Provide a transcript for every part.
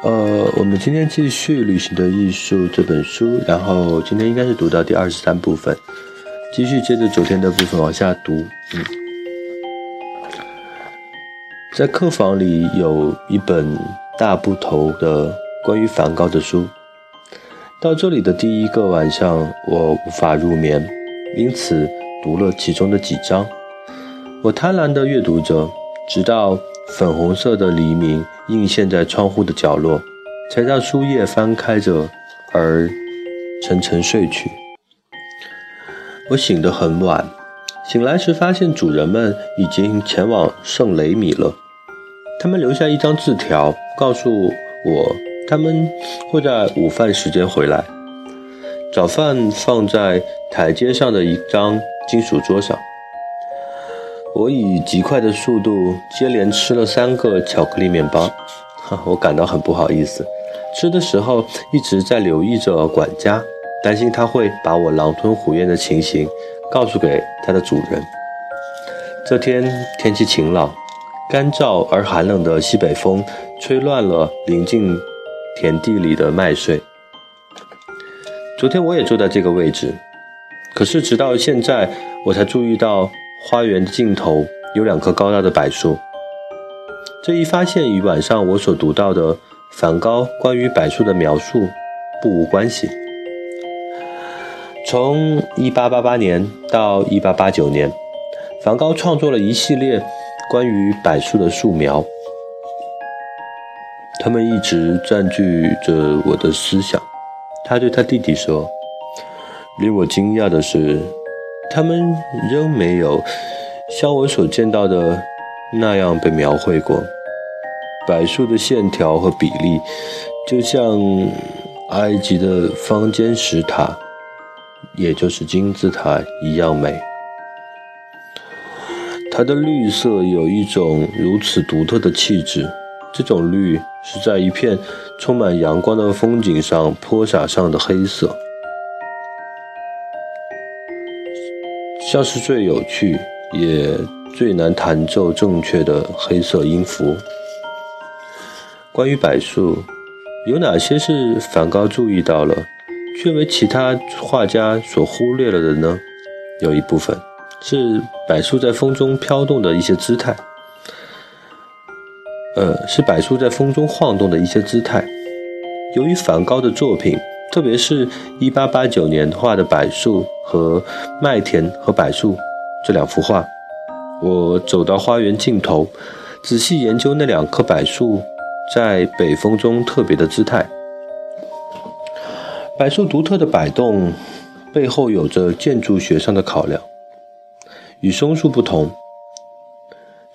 呃，我们今天继续《旅行的艺术》这本书，然后今天应该是读到第二十三部分，继续接着昨天的部分往下读。嗯，在客房里有一本大部头的关于梵高的书，到这里的第一个晚上，我无法入眠，因此读了其中的几章。我贪婪地阅读着，直到。粉红色的黎明映现在窗户的角落，才让书页翻开着而沉沉睡去。我醒得很晚，醒来时发现主人们已经前往圣雷米了。他们留下一张字条，告诉我他们会在午饭时间回来。早饭放在台阶上的一张金属桌上。我以极快的速度接连吃了三个巧克力面包，哈，我感到很不好意思。吃的时候一直在留意着管家，担心他会把我狼吞虎咽的情形告诉给他的主人。这天天气晴朗，干燥而寒冷的西北风吹乱了临近田地里的麦穗。昨天我也坐在这个位置，可是直到现在我才注意到。花园的尽头有两棵高大的柏树。这一发现与晚上我所读到的梵高关于柏树的描述不无关系。从1888年到1889年，梵高创作了一系列关于柏树的素描，他们一直占据着我的思想。他对他弟弟说：“令我惊讶的是。”他们仍没有像我所见到的那样被描绘过。柏树的线条和比例，就像埃及的方尖石塔，也就是金字塔一样美。它的绿色有一种如此独特的气质，这种绿是在一片充满阳光的风景上泼洒上的黑色。像是最有趣也最难弹奏正确的黑色音符。关于柏树，有哪些是梵高注意到了，却为其他画家所忽略了的呢？有一部分是柏树在风中飘动的一些姿态，呃，是柏树在风中晃动的一些姿态。由于梵高的作品。特别是1889年画的柏树和麦田和柏树这两幅画，我走到花园尽头，仔细研究那两棵柏树在北风中特别的姿态。柏树独特的摆动背后有着建筑学上的考量。与松树不同，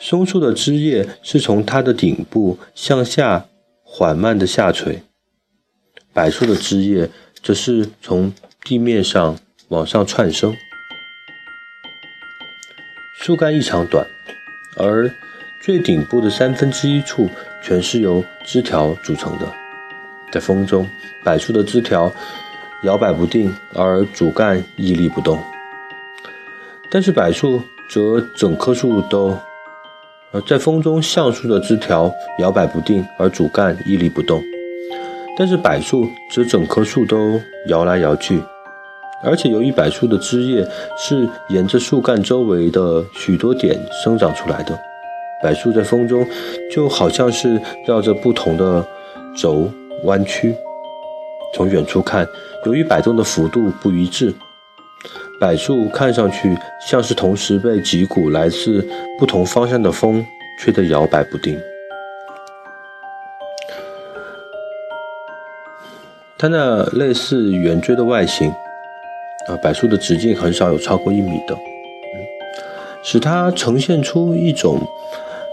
松树的枝叶是从它的顶部向下缓慢的下垂。柏树的枝叶则是从地面上往上窜升，树干异常短，而最顶部的三分之一处全是由枝条组成的。在风中，柏树的枝条摇摆不定，而主干屹立不动；但是柏树则整棵树都……呃，在风中，橡树的枝条摇摆不定，而主干屹立不动。但是柏树则整棵树都摇来摇去，而且由于柏树的枝叶是沿着树干周围的许多点生长出来的，柏树在风中就好像是绕着不同的轴弯曲。从远处看，由于摆动的幅度不一致，柏树看上去像是同时被几股来自不同方向的风吹得摇摆不定。它那类似圆锥的外形，啊，柏树的直径很少有超过一米的，使它呈现出一种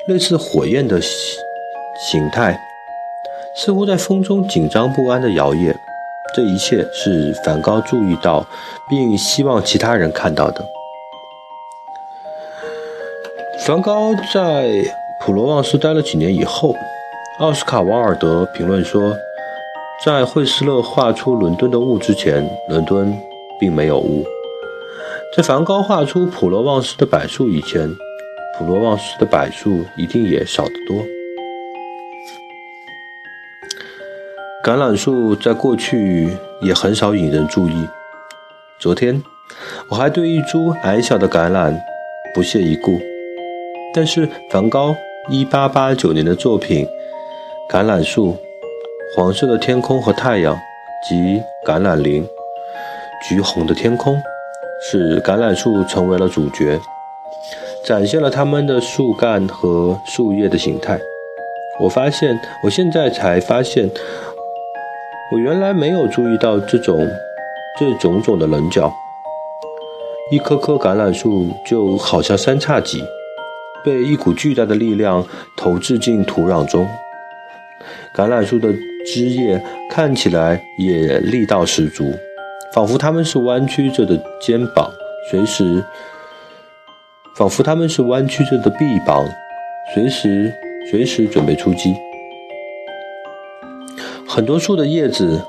类似火焰的形态，似乎在风中紧张不安的摇曳。这一切是梵高注意到，并希望其他人看到的。梵高在普罗旺斯待了几年以后，奥斯卡·王尔德评论说。在惠斯勒画出伦敦的雾之前，伦敦并没有雾。在梵高画出普罗旺斯的柏树以前，普罗旺斯的柏树一定也少得多。橄榄树在过去也很少引人注意。昨天我还对一株矮小的橄榄不屑一顾，但是梵高1889年的作品《橄榄树》，黄色的天空和太阳及橄榄林，橘红的天空，使橄榄树成为了主角，展现了它们的树干和树叶的形态。我发现，我现在才发现。我原来没有注意到这种这种种的棱角。一棵棵橄榄树就好像三叉戟，被一股巨大的力量投掷进土壤中。橄榄树的枝叶看起来也力道十足，仿佛它们是弯曲着的肩膀，随时仿佛它们是弯曲着的臂膀，随时随时准备出击。很多树的叶子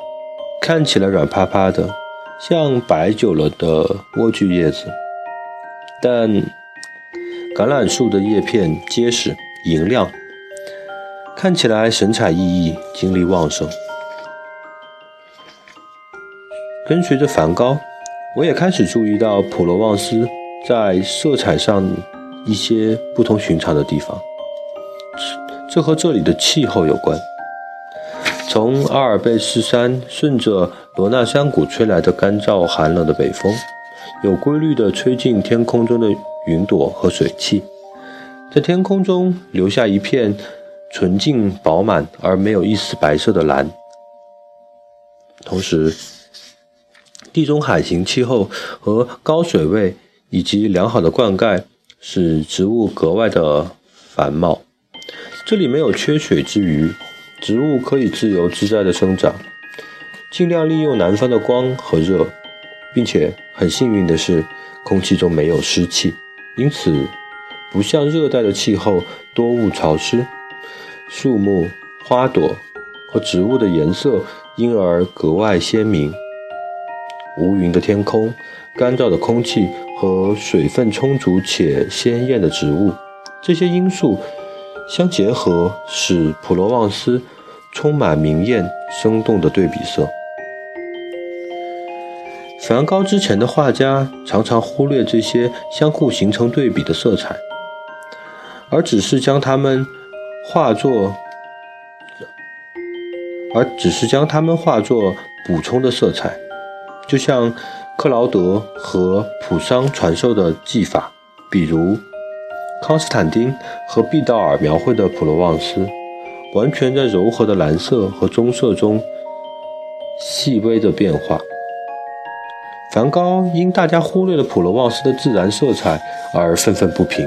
看起来软趴趴的，像摆久了的莴苣叶子，但橄榄树的叶片结实莹亮，看起来神采奕奕，精力旺盛。跟随着梵高，我也开始注意到普罗旺斯在色彩上一些不同寻常的地方，这和这里的气候有关。从阿尔卑斯山顺着罗纳山谷吹来的干燥寒冷的北风，有规律地吹进天空中的云朵和水汽，在天空中留下一片纯净饱满而没有一丝白色的蓝。同时，地中海型气候和高水位以及良好的灌溉使植物格外的繁茂。这里没有缺水之余。植物可以自由自在地生长，尽量利用南方的光和热，并且很幸运的是，空气中没有湿气，因此不像热带的气候多雾潮湿。树木、花朵和植物的颜色因而格外鲜明。无云的天空、干燥的空气和水分充足且鲜艳的植物，这些因素。相结合，使普罗旺斯充满明艳、生动的对比色。梵高之前的画家常常忽略这些相互形成对比的色彩，而只是将它们化作，而只是将它们化作补充的色彩，就像克劳德和普桑传授的技法，比如。康斯坦丁和毕道尔描绘的普罗旺斯，完全在柔和的蓝色和棕色中细微的变化。梵高因大家忽略了普罗旺斯的自然色彩而愤愤不平。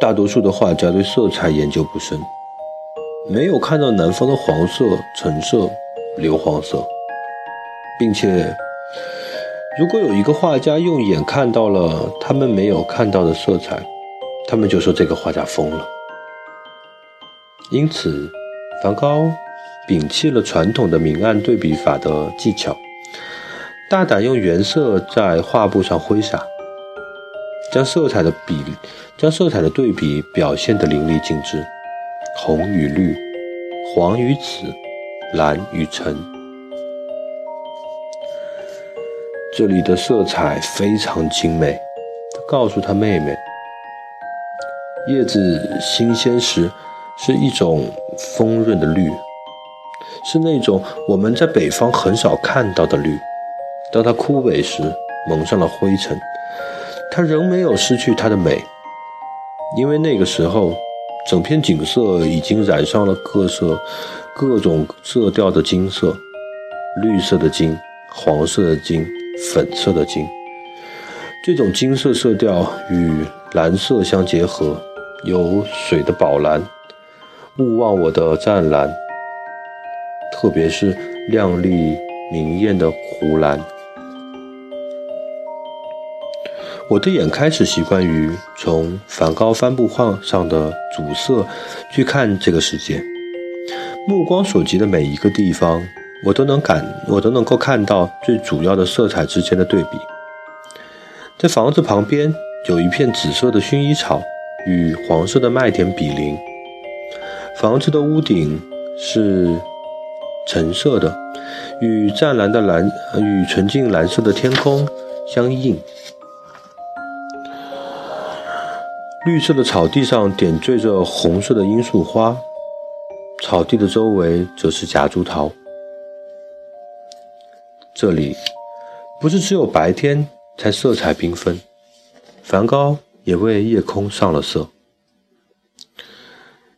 大多数的画家对色彩研究不深，没有看到南方的黄色、橙色、硫磺色，并且。如果有一个画家用眼看到了他们没有看到的色彩，他们就说这个画家疯了。因此，梵高摒弃了传统的明暗对比法的技巧，大胆用原色在画布上挥洒，将色彩的比将色彩的对比表现得淋漓尽致，红与绿，黄与紫，蓝与橙。这里的色彩非常精美。他告诉他妹妹，叶子新鲜时是一种丰润的绿，是那种我们在北方很少看到的绿。当它枯萎时，蒙上了灰尘，它仍没有失去它的美，因为那个时候，整片景色已经染上了各色、各种色调的金色，绿色的金，黄色的金。粉色的金，这种金色色调与蓝色相结合，有水的宝蓝，勿忘我的湛蓝，特别是亮丽明艳的湖蓝。我的眼开始习惯于从梵高帆布画上的主色去看这个世界，目光所及的每一个地方我都能感，我都能够看到最主要的色彩之间的对比。在房子旁边有一片紫色的薰衣草与黄色的麦田比邻，房子的屋顶是橙色的，与湛蓝的蓝与纯净蓝色的天空相映。绿色的草地上点缀着红色的罂粟花，草地的周围则是夹竹桃。这里不是只有白天才色彩缤纷，梵高也为夜空上了色。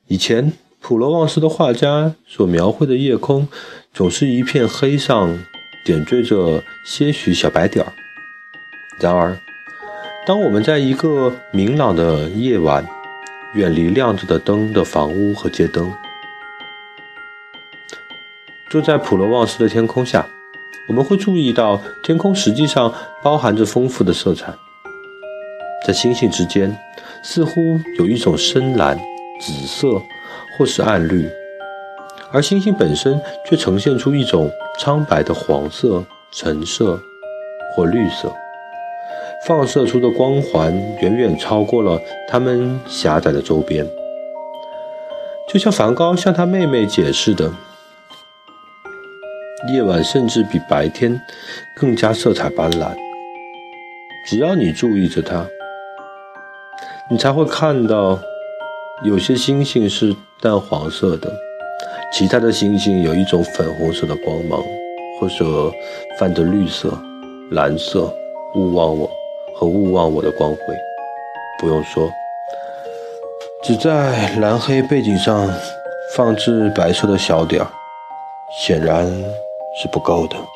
以前普罗旺斯的画家所描绘的夜空，总是一片黑上点缀着些许小白点儿。然而，当我们在一个明朗的夜晚，远离亮着的灯的房屋和街灯，坐在普罗旺斯的天空下，我们会注意到天空实际上包含着丰富的色彩。在星星之间，似乎有一种深蓝、紫色或是暗绿，而星星本身却呈现出一种苍白的黄色、橙色或绿色。放射出的光环远远超过了他们狭窄的周边，就像梵高向他妹妹解释的：“夜晚甚至比白天更加色彩斑斓。只要你注意着它，你才会看到有些星星是淡黄色的，其他的星星有一种粉红色的光芒，或者泛着绿色、蓝色。勿忘我。”和勿忘我的光辉，不用说，只在蓝黑背景上放置白色的小点儿，显然是不够的。